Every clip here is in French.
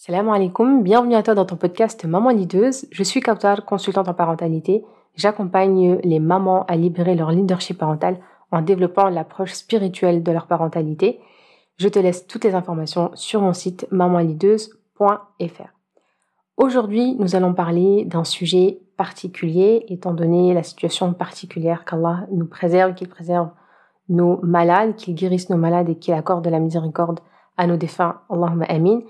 Salam alaikum, bienvenue à toi dans ton podcast Maman Leaduse. Je suis Kautar, consultante en parentalité. J'accompagne les mamans à libérer leur leadership parental en développant l'approche spirituelle de leur parentalité. Je te laisse toutes les informations sur mon site mamanleaduse.fr. Aujourd'hui, nous allons parler d'un sujet particulier, étant donné la situation particulière qu'Allah nous préserve, qu'il préserve nos malades, qu'il guérisse nos malades et qu'il accorde de la miséricorde à nos défunts. Allahumma amin.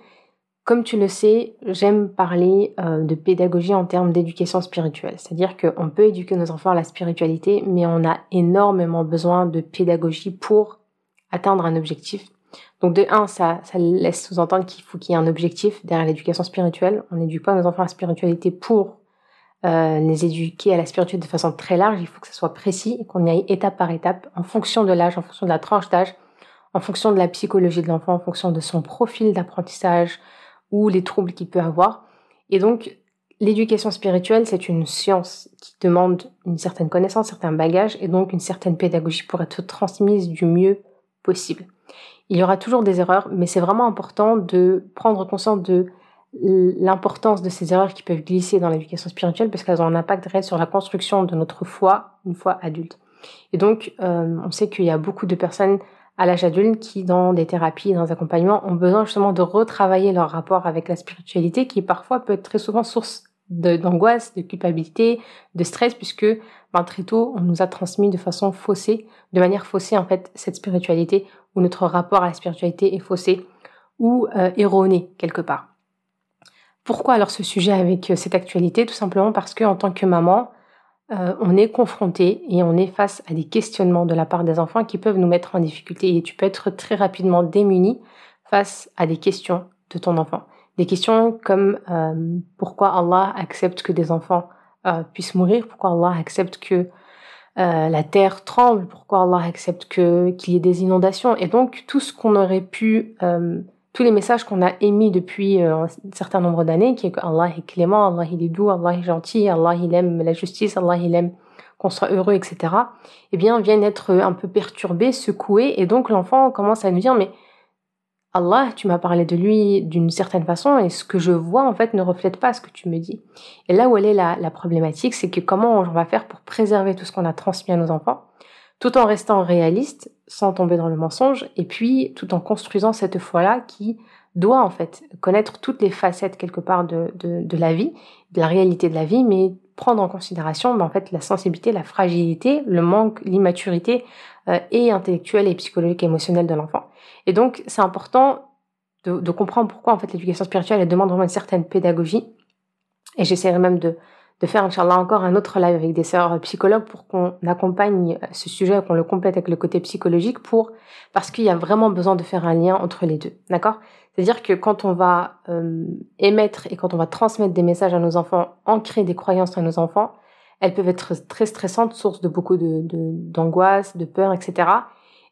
Comme tu le sais, j'aime parler euh, de pédagogie en termes d'éducation spirituelle. C'est-à-dire qu'on peut éduquer nos enfants à la spiritualité, mais on a énormément besoin de pédagogie pour atteindre un objectif. Donc de un, ça, laisse sous-entendre qu'il faut qu'il y ait un objectif derrière l'éducation spirituelle. On n'éduque pas nos enfants à la spiritualité pour euh, les éduquer à la spiritualité de façon très large. Il faut que ça soit précis et qu'on y aille étape par étape en fonction de l'âge, en fonction de la tranche d'âge, en fonction de la psychologie de l'enfant, en fonction de son profil d'apprentissage, ou les troubles qu'il peut avoir. Et donc, l'éducation spirituelle, c'est une science qui demande une certaine connaissance, un certain bagage et donc une certaine pédagogie pour être transmise du mieux possible. Il y aura toujours des erreurs, mais c'est vraiment important de prendre conscience de l'importance de ces erreurs qui peuvent glisser dans l'éducation spirituelle parce qu'elles ont un impact réel sur la construction de notre foi une fois adulte. Et donc, euh, on sait qu'il y a beaucoup de personnes à l'âge adulte qui, dans des thérapies, dans des accompagnements, ont besoin justement de retravailler leur rapport avec la spiritualité qui parfois peut être très souvent source d'angoisse, de, culpabilité, de stress, puisque ben, très tôt, on nous a transmis de façon faussée, de manière faussée en fait, cette spiritualité, ou notre rapport à la spiritualité est faussé ou euh, erroné quelque part. Pourquoi alors ce sujet avec euh, cette actualité? Tout simplement parce que en tant que maman, euh, on est confronté et on est face à des questionnements de la part des enfants qui peuvent nous mettre en difficulté et tu peux être très rapidement démuni face à des questions de ton enfant. Des questions comme euh, pourquoi Allah accepte que des enfants euh, puissent mourir, pourquoi Allah accepte que la terre tremble, pourquoi Allah accepte qu'il y ait des inondations et donc tout ce qu'on aurait pu tous les messages qu'on a émis depuis euh, un certain nombre d'années, qui est que Allah est clément, Allah est doux, Allah est gentil, Allah il aime la justice, Allah il aime qu'on soit heureux, etc., eh bien, viennent être un peu perturbés, secoués, et donc l'enfant commence à nous dire, mais Allah, tu m'as parlé de lui d'une certaine façon, et ce que je vois, en fait, ne reflète pas ce que tu me dis. Et là où elle est la problématique, c'est que comment on va faire pour préserver tout ce qu'on a transmis à nos enfants tout en restant réaliste, sans tomber dans le mensonge, et puis tout en construisant cette foi-là qui doit en fait connaître toutes les facettes quelque part de, de, la vie, de la réalité de la vie, mais prendre en considération ben, en fait la sensibilité, la fragilité, le manque, l'immaturité euh, et intellectuelle et psychologique et émotionnelle de l'enfant. Et donc c'est important de, de, comprendre pourquoi en fait l'éducation spirituelle elle demande vraiment une certaine pédagogie. Et j'essaierai même de, de faire, Inch'Allah, encore un autre live avec des sœurs psychologues pour qu'on accompagne ce sujet, qu'on le complète avec le côté psychologique pour, parce qu'il y a vraiment besoin de faire un lien entre les deux. D'accord? C'est-à-dire que quand on va euh, émettre et quand on va transmettre des messages à nos enfants, ancrer des croyances à nos enfants, elles peuvent être très stressantes, source de beaucoup de, d'angoisse, de, peur, etc.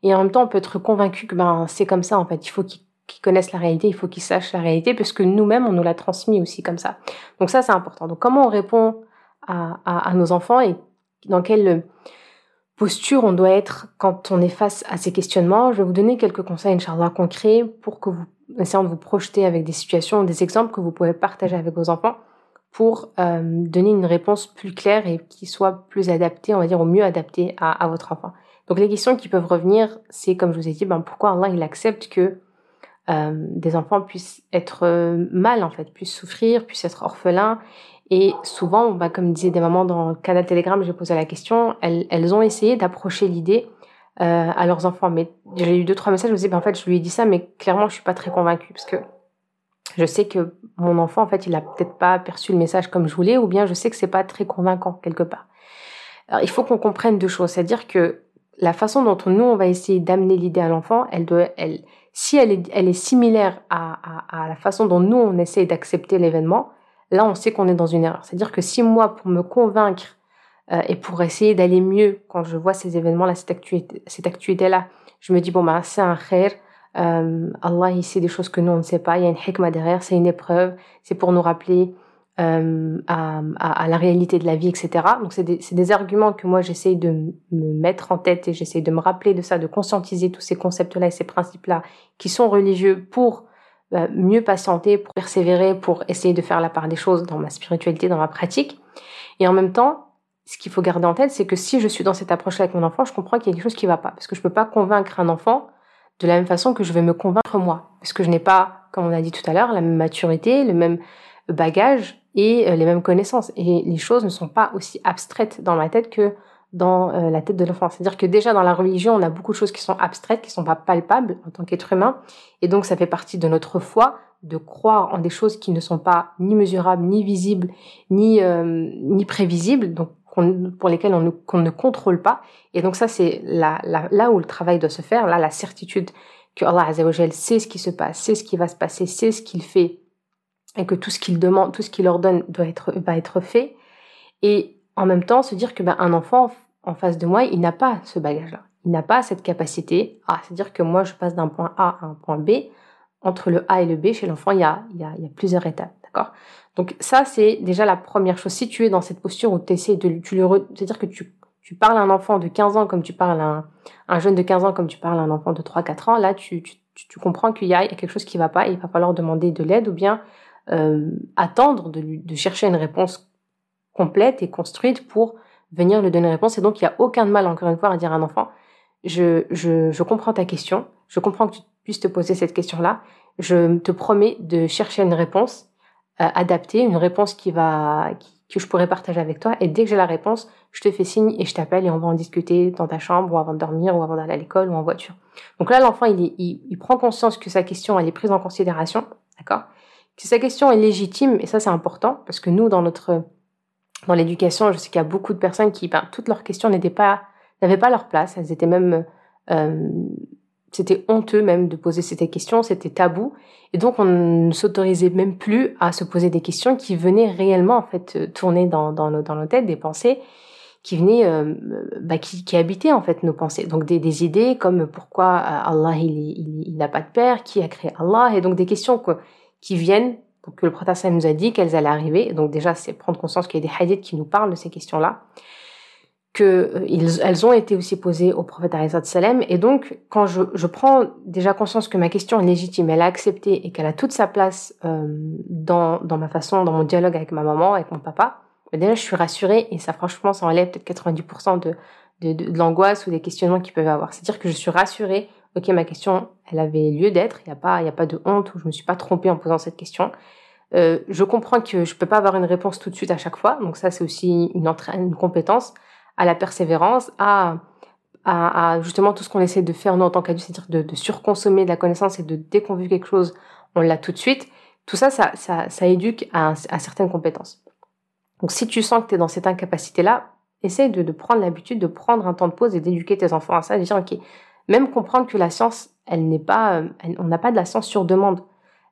Et en même temps, on peut être convaincu que ben c'est comme ça en fait. Il faut qu'ils qui connaissent la réalité, il faut qu'ils sachent la réalité, parce que nous-mêmes, on nous l'a transmis aussi comme ça. Donc ça, c'est important. Donc comment on répond à, à, nos enfants et dans quelle posture on doit être quand on est face à ces questionnements? Je vais vous donner quelques conseils, Inch'Allah, concrets pour que vous, essayez de vous projeter avec des situations, des exemples que vous pouvez partager avec vos enfants pour euh, donner une réponse plus claire et qui soit plus adaptée, on va dire au mieux adaptée à, à votre enfant. Donc les questions qui peuvent revenir, c'est comme je vous ai dit, ben, pourquoi Allah il accepte que des enfants puissent être euh, mal en fait, puissent souffrir, puissent être orphelins. Et souvent, bah, comme disaient des mamans dans le canal Telegram, j'ai posé la question, elles, elles ont essayé d'approcher l'idée euh, à leurs enfants. Mais j'ai eu deux trois messages, je me disais, ben, en fait, je lui ai dit ça, mais clairement, je suis pas très convaincue parce que je sais que mon enfant, en fait, il a peut-être pas perçu le message comme je voulais, ou bien je sais que c'est pas très convaincant quelque part. Alors, il faut qu'on comprenne deux choses, c'est-à-dire que la façon dont nous on va essayer d'amener l'idée à l'enfant, elle doit, elle, si elle est, elle est similaire à, la façon dont nous on essaie d'accepter l'événement, là on sait qu'on est dans une erreur. C'est-à-dire que si moi, pour me convaincre euh, et pour essayer d'aller mieux quand je vois ces événements-là, cette actualité, cette actualité-là, je me dis bon bah c'est un khair, euh, Allah il sait des choses que nous on ne sait pas, il y a une hikmah derrière, c'est une épreuve, c'est pour nous rappeler euh, à, à, la réalité de la vie, etc. Donc c'est des, des, arguments que moi j'essaye de me mettre en tête et j'essaye de me rappeler de ça, de conscientiser tous ces concepts-là et ces principes-là qui sont religieux pour bah, mieux patienter, pour persévérer, pour essayer de faire la part des choses dans ma spiritualité, dans ma pratique. Et en même temps, ce qu'il faut garder en tête, c'est que si je suis dans cette approche-là avec mon enfant, je comprends qu'il y a quelque chose qui ne va pas. Parce que je ne peux pas convaincre un enfant de la même façon que je vais me convaincre moi. Parce que je n'ai pas, comme on a dit tout à l'heure, la même maturité, le même bagage et euh, les mêmes connaissances. Et les choses ne sont pas aussi abstraites dans ma tête que dans euh, la tête de l'enfant. C'est-à-dire que déjà dans la religion, on a beaucoup de choses qui sont abstraites, qui sont pas palpables en tant qu'être humain. Et donc ça fait partie de notre foi de croire en des choses qui ne sont pas ni mesurables, ni visibles, ni, euh, ni prévisibles, donc pour lesquelles on ne, contrôle pas. Et donc ça, c'est là, là où le travail doit se faire, là la certitude que Allah Azzawajal sait ce qui se passe, sait ce qui va se passer, sait ce qu'il fait, et que tout ce qu'il demande, tout ce qu'il ordonne doit être, va être fait. Et en même temps, se dire que ben, un enfant en face de moi, il n'a pas ce bagage-là. Il n'a pas cette capacité. C'est-à-dire que moi, je passe d'un point A à un point B. Entre le A et le B, chez l'enfant, il y a, il plusieurs étapes. D'accord? Donc ça, c'est déjà la première chose. Si tu es dans cette posture où tu essaies de... Tu le C'est-à-dire que tu, tu parles à un enfant de 15 ans comme tu parles à un, un jeune de 15 ans comme tu parles à un enfant de 3-4 ans, là, tu, tu, tu comprends qu'il y, a quelque chose qui va pas et il va falloir demander de l'aide ou bien euh, attendre de, chercher une réponse complète et construite pour venir lui donner une réponse. Et donc, il n'y a aucun mal, encore une fois, à dire à un enfant, je, comprends ta question, je comprends que tu puisses te poser cette question-là, je te promets de chercher une réponse euh, adaptée, une réponse qui va, que je pourrais partager avec toi. Et dès que j'ai la réponse, je te fais signe et je t'appelle et on va en discuter dans ta chambre ou avant de dormir ou avant d'aller à l'école ou en voiture. Donc là, l'enfant, il, il, il, prend conscience que sa question, elle est prise en considération, d'accord? Que sa question est légitime et ça, c'est important parce que nous, dans notre dans l'éducation, je sais qu'il y a beaucoup de personnes qui, ben, toutes leurs questions n'étaient pas, n'avaient pas leur place. Elles étaient même, euh, c'était honteux même de poser ces questions, c'était tabou. Et donc, on ne s'autorisait même plus à se poser des questions qui venaient réellement, en fait, tourner dans, dans, nos, têtes, des pensées qui venaient, euh, bah, qui, qui habitaient, en fait, nos pensées. Donc, des, idées comme pourquoi euh, Allah, il, il, n'a pas de père, qui a créé Allah, et donc des questions quoi, qui viennent donc le prophète nous a dit qu'elles allaient arriver. Donc déjà, c'est prendre conscience qu'il y a des hadiths qui nous parlent de ces questions-là, que euh, ont été aussi posées au prophète salam. Et donc, quand je, prends déjà conscience que ma question est légitime, elle a accepté et qu'elle a toute sa place euh, dans, ma façon, dans mon dialogue avec ma maman, avec mon papa, déjà je suis rassurée et ça franchement, ça enlève peut-être 90% de, de, de, de l'angoisse ou des questionnements qu'ils peuvent avoir. C'est-à-dire que je suis rassurée ok, ma question, elle avait lieu d'être, il n'y a, pas, a pas de honte ou je me suis pas trompée en posant cette question. Euh, je comprends que je peux pas avoir une réponse tout de suite à chaque fois, donc ça c'est aussi une, une compétence à la persévérance, à, à, justement tout ce qu'on essaie de faire nous en tant qu'adulte, c'est-à-dire de, surconsommer de la connaissance et de dès qu'on veut quelque chose, on l'a tout de suite. Tout ça, ça, ça, ça éduque à, à, certaines compétences. Donc si tu sens que tu es dans cette incapacité-là, essaye de, de prendre l'habitude de prendre un temps de pause et d'éduquer tes enfants à ça, de dire ok, même comprendre que la science, elle n'est pas, euh, on n'a pas de la science sur demande.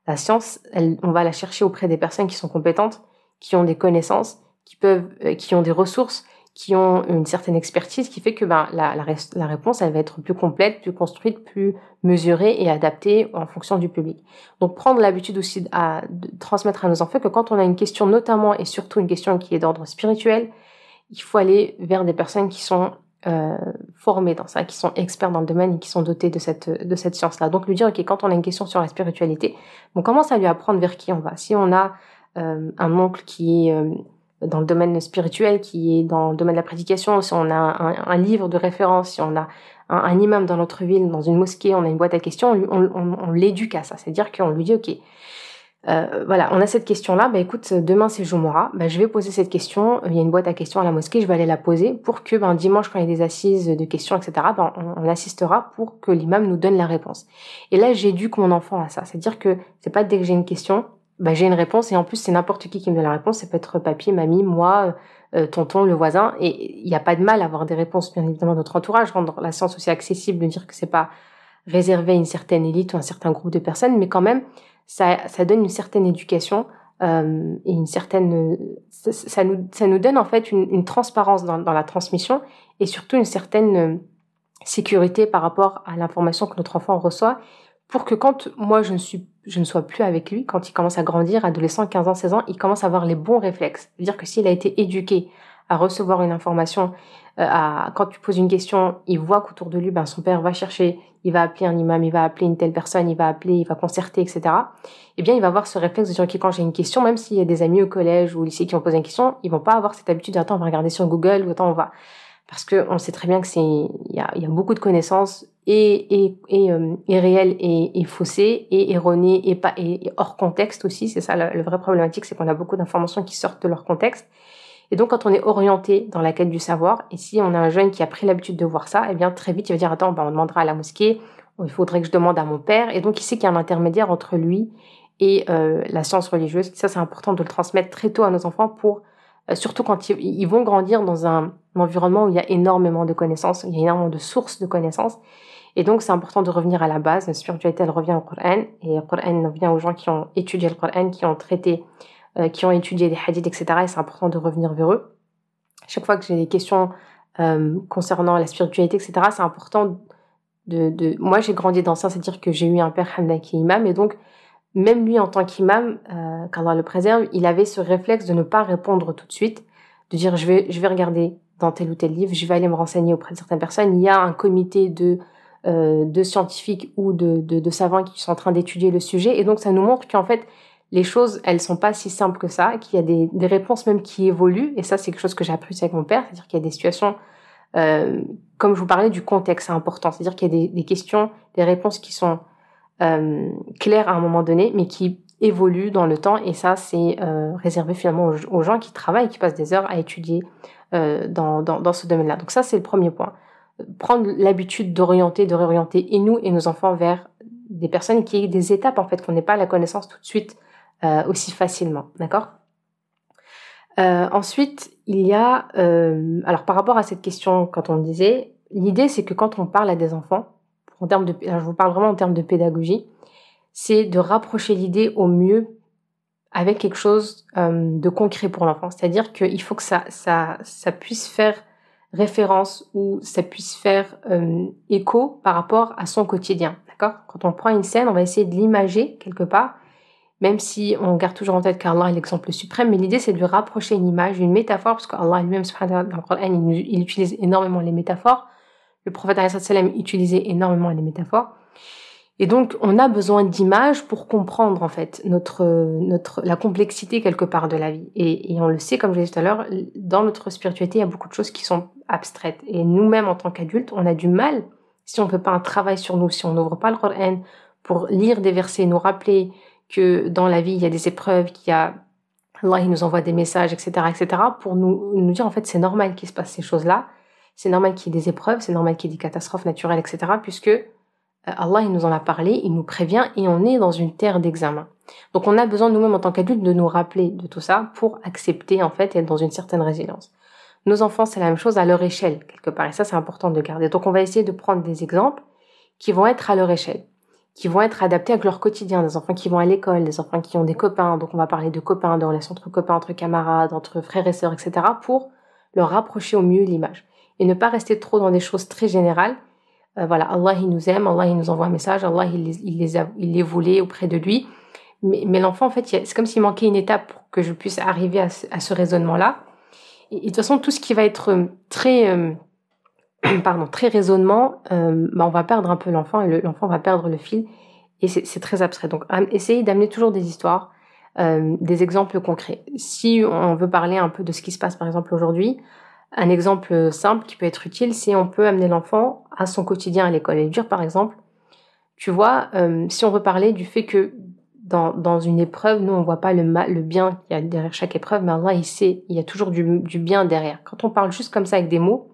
La science, on va la chercher auprès des personnes qui sont compétentes, qui ont des connaissances, qui peuvent, euh, qui ont des ressources, qui ont une certaine expertise, qui fait que ben, la, réponse, elle va être plus complète, plus construite, plus mesurée et adaptée en fonction du public. Donc prendre l'habitude aussi à, de transmettre à nos enfants que quand on a une question, notamment et surtout une question qui est d'ordre spirituel, il faut aller vers des personnes qui sont euh, formés dans ça, qui sont experts dans le domaine et qui sont dotés de cette, de cette science-là. Donc lui dire, ok, quand on a une question sur la spiritualité, on commence à lui apprendre vers qui on va? Si on a euh, un oncle qui est euh, dans le domaine spirituel, qui est dans le domaine de la prédication, si on a un, livre de référence, si on a un, imam dans notre ville, dans une mosquée, on a une boîte à questions, on, on, on, on l'éduque à ça. C'est-à-dire qu'on lui dit, ok, euh, voilà, on a cette question-là. Bah écoute, demain c'est Jumora. Bah, je vais poser cette question. Il y a une boîte à questions à la mosquée. Je vais aller la poser pour que ben, dimanche, quand il y a des assises de questions, etc., ben, on, assistera pour que l'imam nous donne la réponse. Et là, j'éduque mon enfant à ça. C'est-à-dire que c'est pas dès que j'ai une question, bah, j'ai une réponse. Et en plus, c'est n'importe qui qui me donne la réponse. Ça peut être papier, mamie, moi, euh, tonton, le voisin. Et il n'y a pas de mal à avoir des réponses, bien évidemment, de notre entourage. Rendre la science aussi accessible, de dire que c'est pas réservé à une certaine élite ou un certain groupe de personnes, mais quand même ça, donne une certaine éducation euh, et une certaine ça, nous ça nous donne en fait une, transparence dans, dans, la transmission et surtout une certaine euh, sécurité par rapport à l'information que notre enfant reçoit pour que quand moi je ne suis je ne sois plus avec lui quand il commence à grandir adolescent 15 ans 16 ans il commence à avoir les bons réflexes. C'est à dire que s'il a été éduqué à recevoir une information, euh, à, quand tu poses une question, il voit qu'autour de lui, ben, son père va chercher, il va appeler un imam, il va appeler une telle personne, il va appeler, il va concerter, etc. Eh bien, il va avoir ce réflexe de dire, OK, quand j'ai une question, même s'il y a des amis au collège ou au lycée qui vont poser une question, ils vont pas avoir cette habitude d'attendre, on va regarder sur Google ou attends, on va, parce que on sait très bien que c'est, il y a, y a beaucoup de connaissances et, et, et, euh, et réelles et, et faussées et erronées et pas, et, hors contexte aussi. C'est ça le vrai problématique, c'est qu'on a beaucoup d'informations qui sortent de leur contexte. Et donc, quand on est orienté dans la quête du savoir, et si on a un jeune qui a pris l'habitude de voir ça, eh bien, très vite, il va dire, attends, ben, on demandera à la mosquée, il faudrait que je demande à mon père. Et donc, il sait qu'il y a un intermédiaire entre lui et euh, la science religieuse. Ça, c'est important de le transmettre très tôt à nos enfants pour, euh, surtout quand ils, vont grandir dans un, environnement où il y a énormément de connaissances, il y a énormément de sources de connaissances. Et donc, c'est important de revenir à la base. La spiritualité, elle revient au Coran. Et le Coran vient aux gens qui ont étudié le Coran, qui ont traité qui ont étudié les hadiths, etc. Et c'est important de revenir vers eux. Chaque fois que j'ai des questions euh, concernant la spiritualité, etc., c'est important de. Moi, j'ai grandi dans ça, c'est-à-dire que j'ai eu un père Hamda qui est imam, et donc, même lui, en tant qu'imam, euh, qu'Allah le préserve, il avait ce réflexe de ne pas répondre tout de suite, de dire je vais, je vais regarder dans tel ou tel livre, je vais aller me renseigner auprès de certaines personnes. Il y a un comité de, euh, de scientifiques ou de, de savants qui sont en train d'étudier le sujet, et donc ça nous montre qu'en fait, les choses, elles sont pas si simples que ça, qu'il y a des, des, réponses même qui évoluent. Et ça, c'est quelque chose que j'ai appris avec mon père, c'est-à-dire qu'il y a des situations, euh, comme je vous parlais du contexte, c'est important. C'est-à-dire qu'il y a des, questions, des réponses qui sont euh, claires à un moment donné, mais qui évoluent dans le temps. Et ça, c'est euh, réservé finalement aux, gens qui travaillent, qui passent des heures à étudier dans, dans, dans ce domaine-là. Donc ça, c'est le premier point. Prendre l'habitude d'orienter, de réorienter et nous et nos enfants vers des personnes qui aient des étapes en fait qu'on n'ait pas la connaissance tout de suite euh, aussi facilement, d'accord? Euh, Ensuite, il y a, euh, alors par rapport à cette question, quand on disait, l'idée c'est que quand on parle à des enfants, en termes de, je vous parle vraiment en termes de pédagogie, c'est de rapprocher l'idée au mieux avec quelque chose de concret pour l'enfant. C'est-à-dire qu'il faut que ça, ça, ça puisse faire référence ou ça puisse faire écho par rapport à son quotidien. D'accord? Quand on prend une scène, on va essayer de l'imager quelque part même si on garde toujours en tête qu'Allah est l'exemple suprême, mais l'idée c'est de rapprocher une image, une métaphore, parce qu'Allah lui-même, dans le Coran, il, il, utilise énormément les métaphores. Le prophète sallam utilisait énormément les métaphores. Et donc, on a besoin d'images pour comprendre, en fait, notre, notre, la complexité quelque part de la vie. Et, et on le sait, comme je l'ai dit tout à l'heure, dans notre spiritualité, il y a beaucoup de choses qui sont abstraites. Et nous-mêmes, en tant qu'adultes, on a du mal, si on ne fait pas un travail sur nous, si on n'ouvre pas le Coran pour lire des versets, nous rappeler que dans la vie, il y a des épreuves, qu'il y a Allah, il nous envoie des messages, etc., etc., pour nous, nous dire, en fait, c'est normal qu'il se passe ces choses-là, c'est normal qu'il y ait des épreuves, c'est normal qu'il y ait des catastrophes naturelles, etc., puisque euh, Allah, il nous en a parlé, il nous prévient, et on est dans une terre d'examen. Donc, on a besoin, nous-mêmes, en tant qu'adultes, de nous rappeler de tout ça pour accepter, en fait, et être dans une certaine résilience. Nos enfants, c'est la même chose à leur échelle, quelque part, et ça, c'est important de garder. Donc, on va essayer de prendre des exemples qui vont être à leur échelle qui vont être adaptés à leur quotidien, des enfants qui vont à l'école, des enfants qui ont des copains, donc on va parler de copains, de relations entre copains, entre camarades, entre frères et sœurs, etc., pour leur rapprocher au mieux l'image. Et ne pas rester trop dans des choses très générales. Euh, voilà, Allah il nous aime, Allah il nous envoie un message, Allah il les, il les, a, il les volé auprès de lui. Mais, mais l'enfant, en fait, c'est comme s'il manquait une étape pour que je puisse arriver à ce, à ce raisonnement-là. Et, et, de toute façon, tout ce qui va être très... Euh, pardon, très raisonnement, euh, bah on va perdre un peu l'enfant et l'enfant va perdre le fil et c'est très abstrait. Donc, essayez d'amener toujours des histoires, euh, des exemples concrets. Si on veut parler un peu de ce qui se passe, par exemple, aujourd'hui, un exemple simple qui peut être utile, c'est on peut amener l'enfant à son quotidien à l'école et dire, par exemple, tu vois, euh, si on veut parler du fait que dans, dans une épreuve, nous, on voit pas le mal, le bien qu'il y a derrière chaque épreuve, mais Allah, il sait, il y a toujours du, du bien derrière. Quand on parle juste comme ça avec des mots,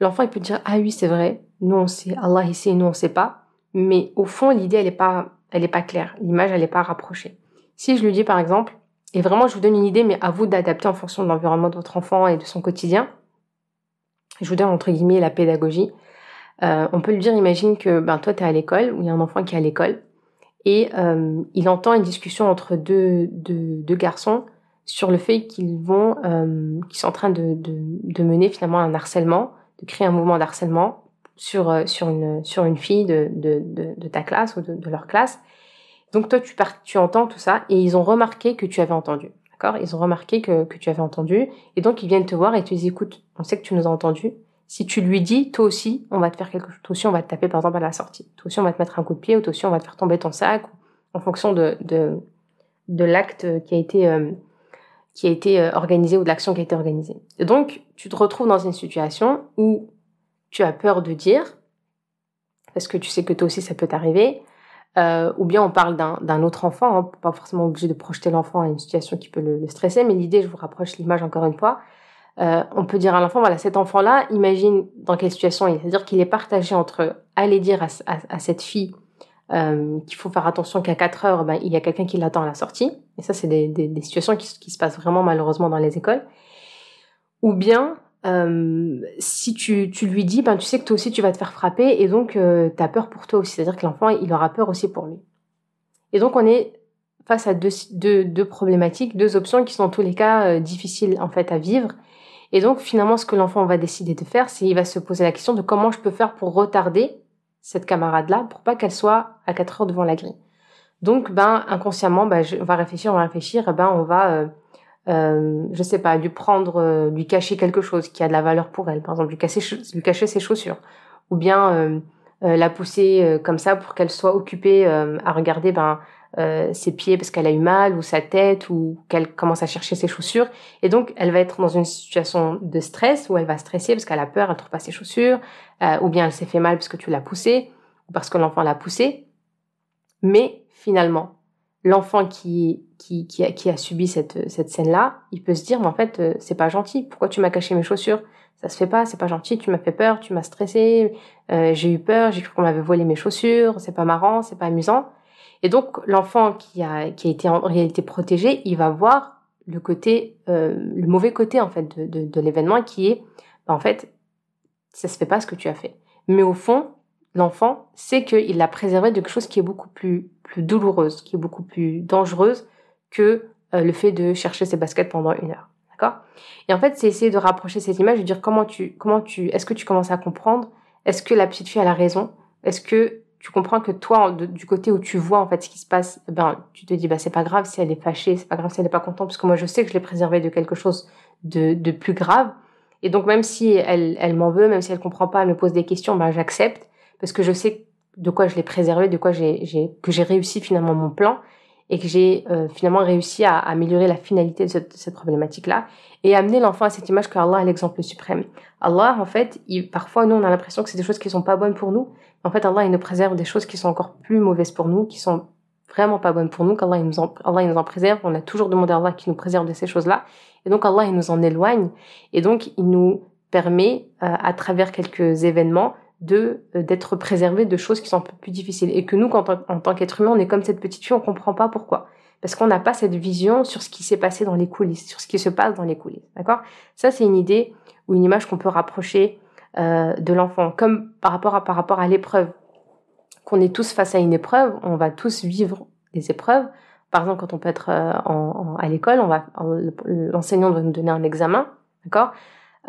l'enfant il peut dire ah oui c'est vrai, nous on sait, Allah il sait, nous on sait pas, mais au fond l'idée elle est pas elle est pas claire, l'image elle est pas rapprochée. Si je lui dis par exemple et vraiment je vous donne une idée mais à vous d'adapter en fonction de l'environnement de votre enfant et de son quotidien. Je vous donne entre guillemets la pédagogie. Euh, on peut lui dire imagine que ben toi tu es à l'école ou il y a un enfant qui est à l'école et euh, il entend une discussion entre deux, deux, garçons sur le fait qu'ils vont euh, qu'ils sont en train de, de mener finalement un harcèlement de créer un mouvement d'harcèlement sur, euh, sur, une, sur une fille de, de, de, ta classe ou de, leur classe. Donc toi, tu, tu entends tout ça et ils ont remarqué que tu avais entendu. D'accord? Ils ont remarqué que, que tu avais entendu. Et donc, ils viennent te voir et te disent, écoute, on sait que tu nous as entendu. Si tu lui dis, toi aussi, on va te faire quelque chose. Toi aussi, on va te taper, par exemple, à la sortie. Toi aussi, on va te mettre un coup de pied ou toi aussi, on va te faire tomber ton sac en fonction de, de, de l'acte qui a été, euh, qui a été euh, organisé ou de l'action qui a été organisée. Et donc, tu te retrouves dans une situation où tu as peur de dire, parce que tu sais que toi aussi, ça peut t'arriver, euh, ou bien on parle d'un autre enfant, hein, pas forcément obligé de projeter l'enfant à une situation qui peut le, stresser, mais l'idée, je vous rapproche l'image encore une fois, euh, on peut dire à l'enfant, voilà, cet enfant-là, imagine dans quelle situation il est. C'est-à-dire qu'il est partagé entre aller dire à, cette fille euh, qu'il faut faire attention qu'à 4 heures, ben, il y a quelqu'un qui l'attend à la sortie. Et ça, c'est des, des, situations qui, qui, se passent vraiment malheureusement dans les écoles. Ou bien, euh, si tu, tu, lui dis, ben, tu sais que toi aussi tu vas te faire frapper et donc euh, tu as peur pour toi aussi. C'est-à-dire que l'enfant, il aura peur aussi pour lui. Et donc on est face à deux, deux, deux problématiques, deux options qui sont en tous les cas euh, difficiles en fait à vivre. Et donc finalement, ce que l'enfant va décider de faire, c'est il va se poser la question de comment je peux faire pour retarder cette camarade-là pour pas qu'elle soit à 4 heures devant la grille. Donc ben inconsciemment, ben, on va réfléchir, on va réfléchir, ben on va euh, euh, je sais pas, lui prendre, euh, lui cacher quelque chose qui a de la valeur pour elle, par exemple lui cacher, lui cacher ses chaussures, ou bien la pousser comme ça pour qu'elle soit occupée à regarder ben ses pieds parce qu'elle a eu mal, ou sa tête, ou qu'elle commence à chercher ses chaussures, et donc elle va être dans une situation de stress où elle va stresser parce qu'elle a peur, elle trouve pas ses chaussures, ou bien elle s'est fait mal parce que tu l'as poussée, ou parce que l'enfant l'a poussée, mais finalement l'enfant qui, qui, qui, a, qui a subi cette, cette scène-là, il peut se dire, mais en fait, euh, c'est pas gentil. Pourquoi tu m'as caché mes chaussures? Ça se fait pas, c'est pas gentil. Tu m'as fait peur, tu m'as stressé, euh, j'ai eu peur, j'ai cru qu'on m'avait volé mes chaussures. C'est pas marrant, c'est pas amusant. Et donc, l'enfant qui a, qui a été en réalité protégé, il va voir le côté, euh, le mauvais côté en fait de, de, l'événement, qui est, bah, en fait, ça se fait pas ce que tu as fait. Mais au fond, l'enfant sait qu'il l'a préservé de quelque chose qui est beaucoup plus, plus douloureuse, qui est beaucoup plus dangereuse que euh, le fait de chercher ses baskets pendant une heure. D'accord? Et en fait, c'est essayer de rapprocher cette image, de dire comment tu, comment tu, est-ce que tu commences à comprendre? Est-ce que la petite fille a la raison? Est-ce que tu comprends que toi, du côté où tu vois en fait ce qui se passe, ben tu te dis bah c'est pas grave si elle est fâchée, c'est pas grave si elle est pas contente, parce que moi je sais que je l'ai préservée de quelque chose de, de plus grave. Et donc même si elle, elle m'en veut, même si elle comprend pas, elle me pose des questions, bah j'accepte parce que je sais de quoi je l'ai préservé, de quoi j'ai, que j'ai réussi finalement mon plan et que j'ai euh, finalement réussi à, améliorer la finalité de cette, cette problématique-là et amener l'enfant à cette image que Allah est l'exemple suprême. Allah, en fait, il, parfois nous on a l'impression que c'est des choses qui sont pas bonnes pour nous. En fait, Allah il nous préserve des choses qui sont encore plus mauvaises pour nous, qui sont vraiment pas bonnes pour nous, qu'Allah il nous en, Allah il nous en préserve. On a toujours demandé à Allah qu'il nous préserve de ces choses-là. Et donc Allah il nous en éloigne. Et donc il nous permet, euh, à travers quelques événements, de euh, d'être préservé de choses qui sont un peu plus difficiles. Et que nous quand en, tant qu'être humain on est comme cette petite fille on comprend pas pourquoi. Parce qu'on n'a pas cette vision sur ce qui s'est passé dans les coulisses sur ce qui se passe dans les coulisses d'accord? Ça c'est une idée ou une image qu'on peut rapprocher euh, de l'enfant. Comme par rapport à par rapport à l'épreuve. Qu'on est tous face à une épreuve on va tous vivre des épreuves. Par exemple quand on peut être euh, à l'école on va l'enseignant va nous donner un examen d'accord?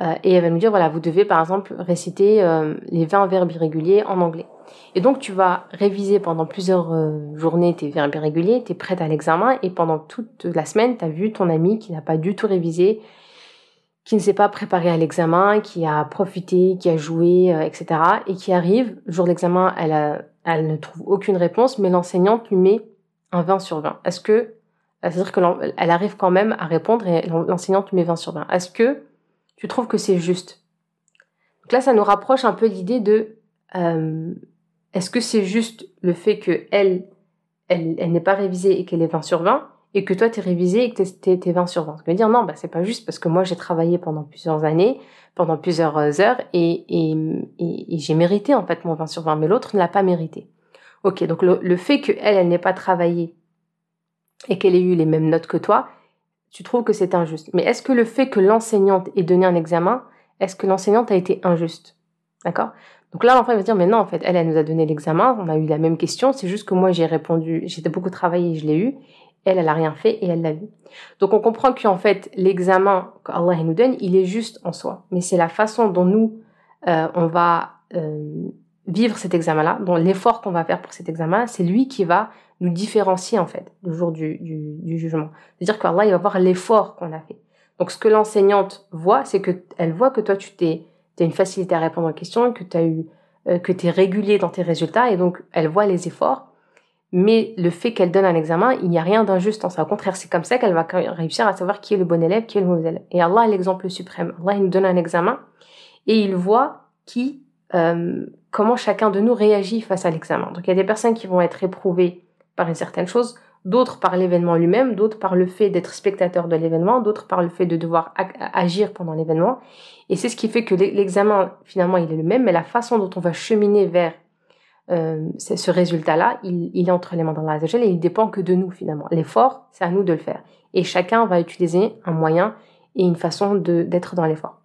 Euh, et elle va nous dire, voilà, vous devez par exemple réciter euh, les 20 verbes irréguliers en anglais. Et donc tu vas réviser pendant plusieurs euh, journées tes verbes irréguliers, tu es prête à l'examen, et pendant toute la semaine, tu as vu ton ami qui n'a pas du tout révisé, qui ne s'est pas préparé à l'examen, qui a profité, qui a joué, etc. Et qui arrive, le jour de l'examen, elle, elle ne trouve aucune réponse, mais l'enseignante lui met un 20 sur 20. Est-ce que, c'est-à-dire qu'elle arrive quand même à répondre et l'enseignante lui met 20 sur 20. Est-ce que tu trouves que c'est juste Donc là, ça nous rapproche un peu l'idée de euh, est-ce que c'est juste le fait que elle, elle, n'est pas révisée et qu'elle est 20 sur 20 et que toi t'es révisé et que t'es, t'es 20 sur 20. Je veux dire non, bah c'est pas juste parce que moi j'ai travaillé pendant plusieurs années, pendant plusieurs heures et, et, j'ai mérité en fait mon 20 sur 20, mais l'autre ne l'a pas mérité. Ok, donc le, fait que elle, elle n'ait pas travaillé et qu'elle ait eu les mêmes notes que toi, tu trouves que c'est injuste. Mais est-ce que le fait que l'enseignante ait donné un examen, est-ce que l'enseignante a été injuste? D'accord? Donc là, l'enfant va dire, mais non, en fait, elle, elle nous a donné l'examen, on a eu la même question, c'est juste que moi, j'ai répondu, j'étais beaucoup travaillé, je l'ai eu. Elle, elle a rien fait et elle l'a vu. Donc on comprend qu'en fait, l'examen qu'Allah nous donne, il est juste en soi. Mais c'est la façon dont nous, euh, on va euh, vivre cet examen-là, dont l'effort qu'on va faire pour cet examen, c'est lui qui va nous différencier en fait le jour du, du, jugement. C'est-à-dire qu'Allah il va voir l'effort qu'on a fait. Donc ce que l'enseignante voit, c'est que elle voit que toi tu t'es as une facilité à répondre aux questions, que tu as eu euh, que tu es régulier dans tes résultats et donc elle voit les efforts. Mais le fait qu'elle donne un examen, il n'y a rien d'injuste en ça. Au contraire, c'est comme ça qu'elle va réussir à savoir qui est le bon élève, qui est le mauvais élève. Et Allah est l'exemple suprême. Allah il nous donne un examen et il voit qui, euh, comment chacun de nous réagit face à l'examen. Donc il y a des personnes qui vont être éprouvées par une certaine chose, d'autres par l'événement lui-même, d'autres par le fait d'être spectateur de l'événement, d'autres par le fait de devoir agir pendant l'événement. Et c'est ce qui fait que l'examen, finalement, il est le même, mais la façon dont on va cheminer vers euh, ce résultat-là, il, il, est entre les mains d'Allah et il dépend que de nous, finalement. L'effort, c'est à nous de le faire. Et chacun va utiliser un moyen et une façon d'être dans l'effort.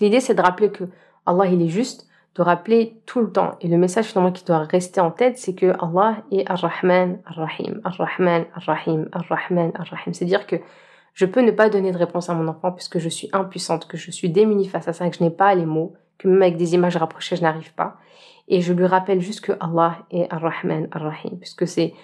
L'idée, c'est de rappeler que Allah, il est juste, de rappeler tout le temps. Et le message finalement qui doit rester en tête, c'est que Allah est Ar-Rahman, Ar-Rahim, Ar-Rahman, Ar-Rahim, Ar-Rahman, Ar-Rahim. C'est-à-dire que je peux ne pas donner de réponse à mon enfant puisque je suis impuissante, que je suis démunie face à ça, que je n'ai pas les mots, que même avec des images rapprochées, je n'arrive pas. Et je lui rappelle juste que Allah est Ar-Rahman, Ar-Rahim, puisque c'est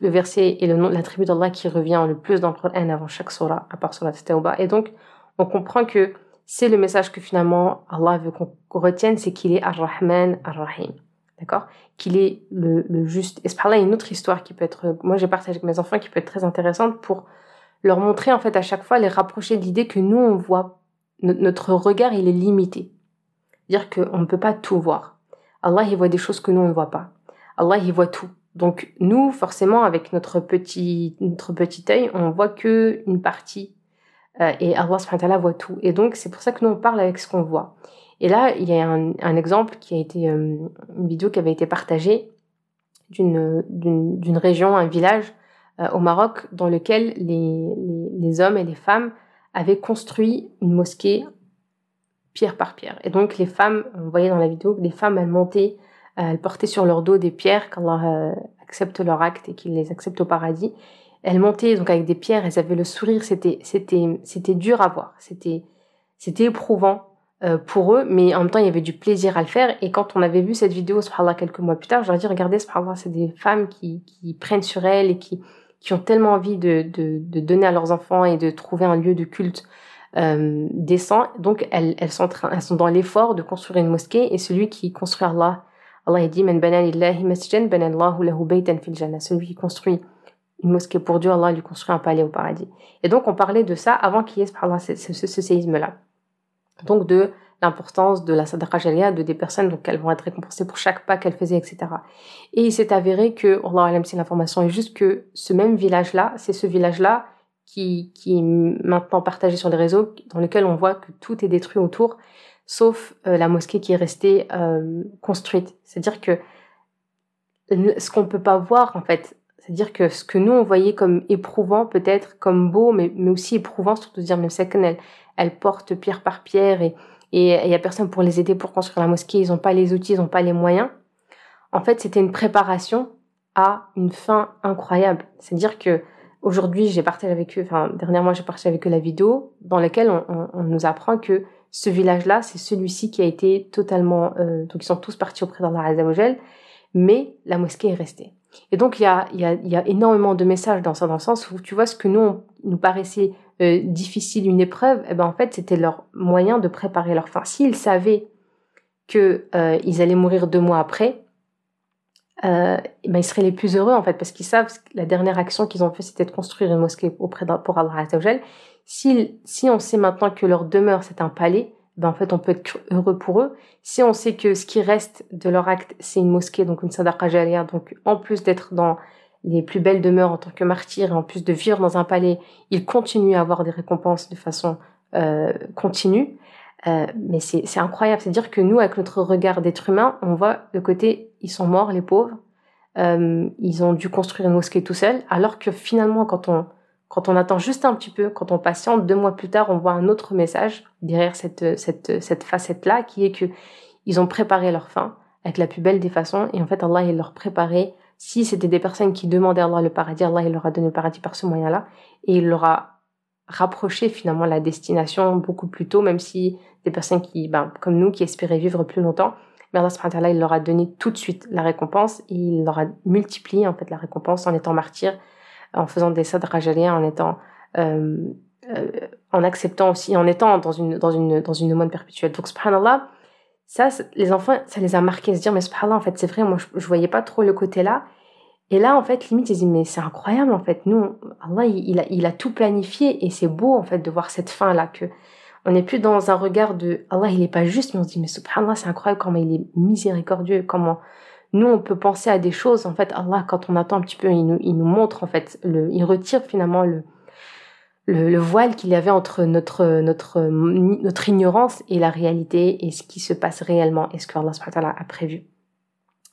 le verset et le nom, l'attribut d'Allah qui revient le plus dans le Coran avant chaque surah, à part surah Tawbah. Et donc, on comprend que c'est le message que finalement Allah veut qu'on retienne, c'est qu'il est Ar-Rahman, Ar-Rahim. D'accord? Qu'il est le, juste. Et ce là une autre histoire qui peut être, moi j'ai partagé avec mes enfants, qui peut être très intéressante pour leur montrer en fait à chaque fois, les rapprocher de l'idée que nous on voit, notre regard il est limité. Dire qu'on ne peut pas tout voir. Allah il voit des choses que nous on ne voit pas. Allah il voit tout. Donc nous forcément avec notre petit notre petit œil, on voit que une partie euh, et Allah subhanahu voit tout. Et donc, c'est pour ça que nous, on parle avec ce qu'on voit. Et là, il y a un, exemple qui a été, euh, une vidéo qui avait été partagée d'une, région, un village euh, au Maroc, dans lequel les, les, hommes et les femmes avaient construit une mosquée pierre par pierre. Et donc, les femmes, on voyait dans la vidéo, les femmes, elles montaient, elles portaient sur leur dos des pierres, qu'Allah accepte leur acte et qu'il les accepte au paradis. Elles montaient donc avec des pierres, elles avaient le sourire, c'était c'était c'était dur à voir, c'était c'était éprouvant euh, pour eux, mais en même temps il y avait du plaisir à le faire. Et quand on avait vu cette vidéo, subhanallah, quelques mois plus tard, je leur dit regardez, subhanallah, c'est des femmes qui qui prennent sur elles et qui qui ont tellement envie de, de, de donner à leurs enfants et de trouver un lieu de culte euh, décent. Donc elles, elles, sont, elles sont dans l'effort de construire une mosquée et celui qui construit Allah, Allah dit. Celui qui construit une mosquée pour Dieu, Allah lui construit un palais au paradis. Et donc on parlait de ça avant qu'il y ait ce, séisme-là. Donc de l'importance de la sadaqa jariyah, de des personnes donc elles vont être récompensées pour chaque pas qu'elles faisaient, etc. Et il s'est avéré que, Allah alam, si l'information est juste que ce même village-là, c'est ce village-là qui, qui est maintenant partagé sur les réseaux, dans lequel on voit que tout est détruit autour, sauf euh, la mosquée qui est restée euh, construite. C'est-à-dire que ce qu'on peut pas voir, en fait, c'est-à-dire que ce que nous on voyait comme éprouvant, peut-être comme beau, mais, mais aussi éprouvant, surtout de dire même c'est elle, elle porte pierre par pierre et il y a personne pour les aider pour construire la mosquée, ils n'ont pas les outils, ils n'ont pas les moyens. En fait, c'était une préparation à une fin incroyable. C'est-à-dire que aujourd'hui, j'ai partagé avec eux, enfin dernièrement, j'ai partagé avec eux la vidéo dans laquelle on nous apprend que ce village-là, c'est celui-ci qui a été totalement, euh, donc ils sont tous partis auprès d'Allah Azzawajal, mais la mosquée est restée. Et donc, il y a, y, a, y a, énormément de messages dans ça, dans le sens où, tu vois, ce que nous, nous paraissait euh, difficile, une épreuve, eh ben, en fait, c'était leur moyen de préparer leur fin. S'ils savaient qu'ils euh, allaient mourir deux mois après, euh, eh ben, ils seraient les plus heureux, en fait, parce qu'ils savent que la dernière action qu'ils ont fait, c'était de construire une mosquée auprès pour Allah Si, si on sait maintenant que leur demeure, c'est un palais, ben en fait on peut être heureux pour eux. Si on sait que ce qui reste de leur acte c'est une mosquée, donc une sadaqa jariyah, donc en plus d'être dans les plus belles demeures en tant que martyrs et en plus de vivre dans un palais, ils continuent à avoir des récompenses de façon euh, continue. Euh, mais c'est incroyable, c'est-à-dire que nous, avec notre regard d'être humain, on voit le côté, ils sont morts, les pauvres, euh, ils ont dû construire une mosquée tout seuls, alors que finalement, quand on, quand on attend juste un petit peu, quand on patiente, deux mois plus tard, on voit un autre message derrière cette, cette, cette facette-là, qui est que ils ont préparé leur fin avec la plus belle des façons, et en fait, Allah, il leur préparait, si c'était des personnes qui demandaient à Allah le paradis, Allah, il leur a donné le paradis par ce moyen-là, et il leur a rapproché finalement la destination beaucoup plus tôt, même si des personnes qui, ben, comme nous, qui espéraient vivre plus longtemps, mais Allah il leur a donné tout de suite la récompense et il leur a multiplié en fait la récompense en étant martyr, en faisant des sadra en étant euh, euh, en acceptant aussi, en étant dans une dans une dans une aumône perpétuelle. Donc subhanallah, ça les enfants ça les a marqués, se dire mais subhanallah en fait c'est vrai, moi je, je voyais pas trop le côté là. Et là, en fait, limite, ils disent, mais c'est incroyable, en fait. Nous, Allah, il, a, il a tout planifié et c'est beau, en fait, de voir cette fin-là, que on n'est plus dans un regard de Allah, il est pas juste, mais on se dit, mais subhanallah, c'est incroyable comment il est miséricordieux, comment nous, on peut penser à des choses. En fait, Allah, quand on attend un petit peu, il nous, il nous montre, en fait, le, il retire finalement le, le, voile qu'il y avait entre notre, notre, notre ignorance et la réalité et ce qui se passe réellement et ce que Allah a prévu.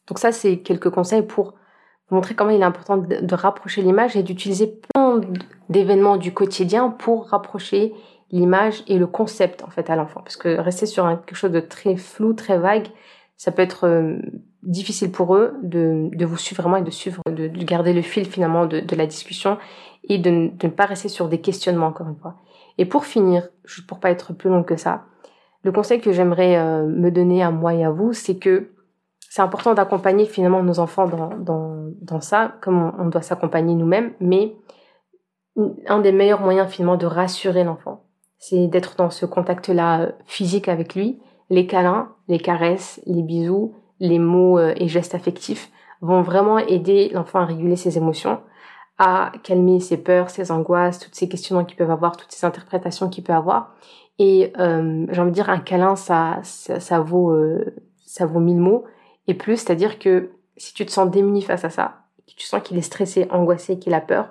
Donc ça, c'est quelques conseils pour montrer comment il est important de rapprocher l'image et d'utiliser plein d'événements du quotidien pour rapprocher l'image et le concept en fait à l'enfant parce que rester sur quelque chose de très flou très vague ça peut être euh, difficile pour eux de, de vous suivre vraiment et de suivre de, de garder le fil finalement de, de la discussion et de, ne pas rester sur des questionnements encore une fois et pour finir juste pour pas être plus long que ça le conseil que j'aimerais euh, me donner à moi et à vous c'est que c'est important d'accompagner finalement nos enfants dans, dans, dans ça comme on, on doit s'accompagner nous-mêmes mais un des meilleurs moyens finalement de rassurer l'enfant c'est d'être dans ce contact-là euh, physique avec lui. Les câlins, les caresses, les bisous, les mots euh, et gestes affectifs vont vraiment aider l'enfant à réguler ses émotions, à calmer ses peurs, ses angoisses, toutes ces questionnements qu'il peut avoir, toutes ces interprétations qu'il peut avoir. Et euh, j'ai envie de dire un câlin, ça, ça, vaut euh, ça vaut mille mots et plus. C'est-à-dire que si tu te sens démuni face à ça, que tu sens qu'il est stressé, angoissé, qu'il a peur,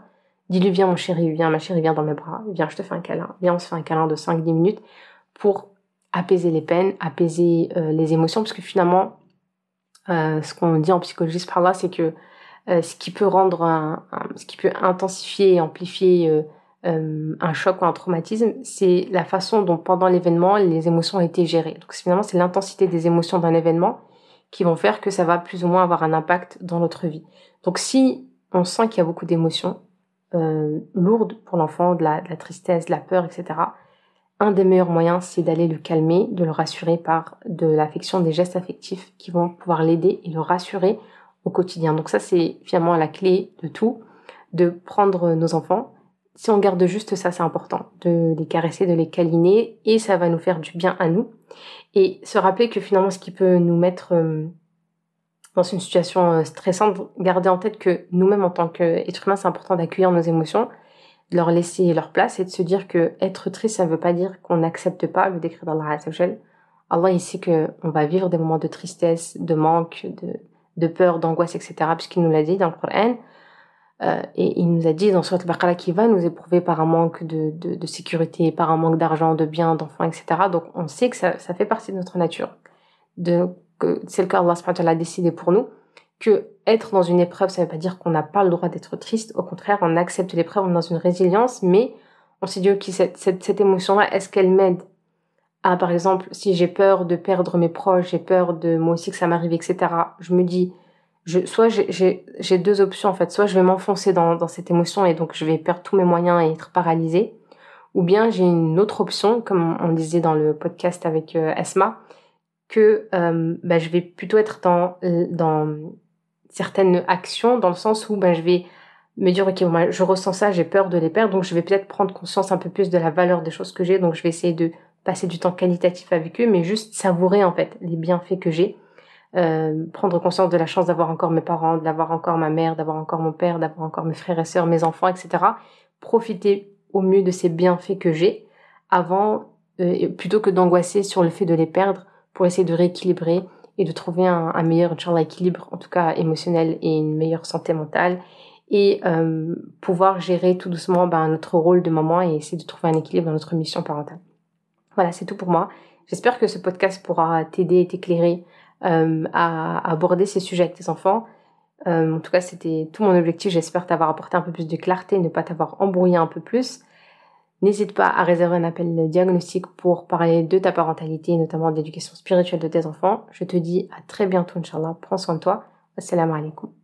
Dis-lui, viens mon chéri, viens ma chérie, viens dans mes bras, viens, je te fais un câlin. Viens, on se fait un câlin de 5-10 minutes pour apaiser les peines, apaiser euh, les émotions, parce que finalement, euh, ce qu'on dit en psychologie par là, c'est que euh, ce qui peut rendre, un, ce qui peut intensifier et amplifier un choc ou un traumatisme, c'est la façon dont pendant l'événement les émotions ont été gérées. Donc finalement, c'est l'intensité des émotions d'un événement qui vont faire que ça va plus ou moins avoir un impact dans notre vie. Donc si on sent qu'il y a beaucoup d'émotions, euh, lourde pour l'enfant, de de la, tristesse, de la peur, etc. Un des meilleurs moyens, c'est d'aller le calmer, de le rassurer par de l'affection, des gestes affectifs qui vont pouvoir l'aider et le rassurer au quotidien. Donc ça, c'est finalement la clé de tout, de prendre nos enfants. Si on garde juste ça, c'est important, de les caresser, de les câliner, et ça va nous faire du bien à nous. Et se rappeler que finalement, ce qui peut nous mettre euh, dans une situation euh, stressante, garder en tête que nous-mêmes en tant qu'êtres humains, c'est important d'accueillir nos émotions, de leur laisser leur place et de se dire que être triste, ça ne veut pas dire qu'on n'accepte pas le décret d'Allah Azzawajal. Allah, il sait qu'on va vivre des moments de tristesse, de manque, de, de peur, d'angoisse, etc. puisqu'il nous l'a dit dans le Coran. Euh, et il nous a dit dans Surat al-Baqarah qu'il va nous éprouver par un manque de, de, de sécurité, par un manque d'argent, de biens, d'enfants, etc. Donc on sait que ça, ça fait partie de notre nature. De que c'est le cas Allah a décidé pour nous, que être dans une épreuve, ça ne veut pas dire qu'on n'a pas le droit d'être triste. Au contraire, on accepte l'épreuve, on est dans une résilience, mais on s'est dit, ok, cette, cette, émotion-là, est-ce qu'elle m'aide? À, par exemple, si j'ai peur de perdre mes proches, j'ai peur de moi aussi que ça m'arrive, etc. Je me dis, soit j'ai deux options en fait, soit je vais m'enfoncer dans, cette émotion et donc je vais perdre tous mes moyens et être paralysée, ou bien j'ai une autre option, comme on disait dans le podcast avec euh, Esma, que euh, bah, je vais plutôt être dans, dans certaines actions, dans le sens où bah, je vais me dire, ok, je ressens ça, j'ai peur de les perdre, donc je vais peut-être prendre conscience un peu plus de la valeur des choses que j'ai, donc je vais essayer de passer du temps qualitatif avec eux, mais juste savourer en fait les bienfaits que j'ai, euh, prendre conscience de la chance d'avoir encore mes parents, d'avoir encore ma mère, d'avoir encore mon père, d'avoir encore mes frères et sœurs, mes enfants, etc. Profiter au mieux de ces bienfaits que j'ai avant, euh, plutôt que d'angoisser sur le fait de les perdre pour essayer de rééquilibrer et de trouver un, un meilleur équilibre, en tout cas émotionnel et une meilleure santé mentale et euh, pouvoir gérer tout doucement ben, notre rôle de maman et essayer de trouver un équilibre dans notre mission parentale. Voilà, c'est tout pour moi. J'espère que ce podcast pourra t'aider et t'éclairer euh, à, aborder ces sujets avec tes enfants. Euh, en tout cas, c'était tout mon objectif. J'espère t'avoir apporté un peu plus de clarté, ne pas t'avoir embrouillé un peu plus. N'hésite pas à réserver un appel diagnostic pour parler de ta parentalité, notamment de l'éducation spirituelle de tes enfants. Je te dis à très bientôt, Inch'Allah. Prends soin de toi. Assalamu alaikum.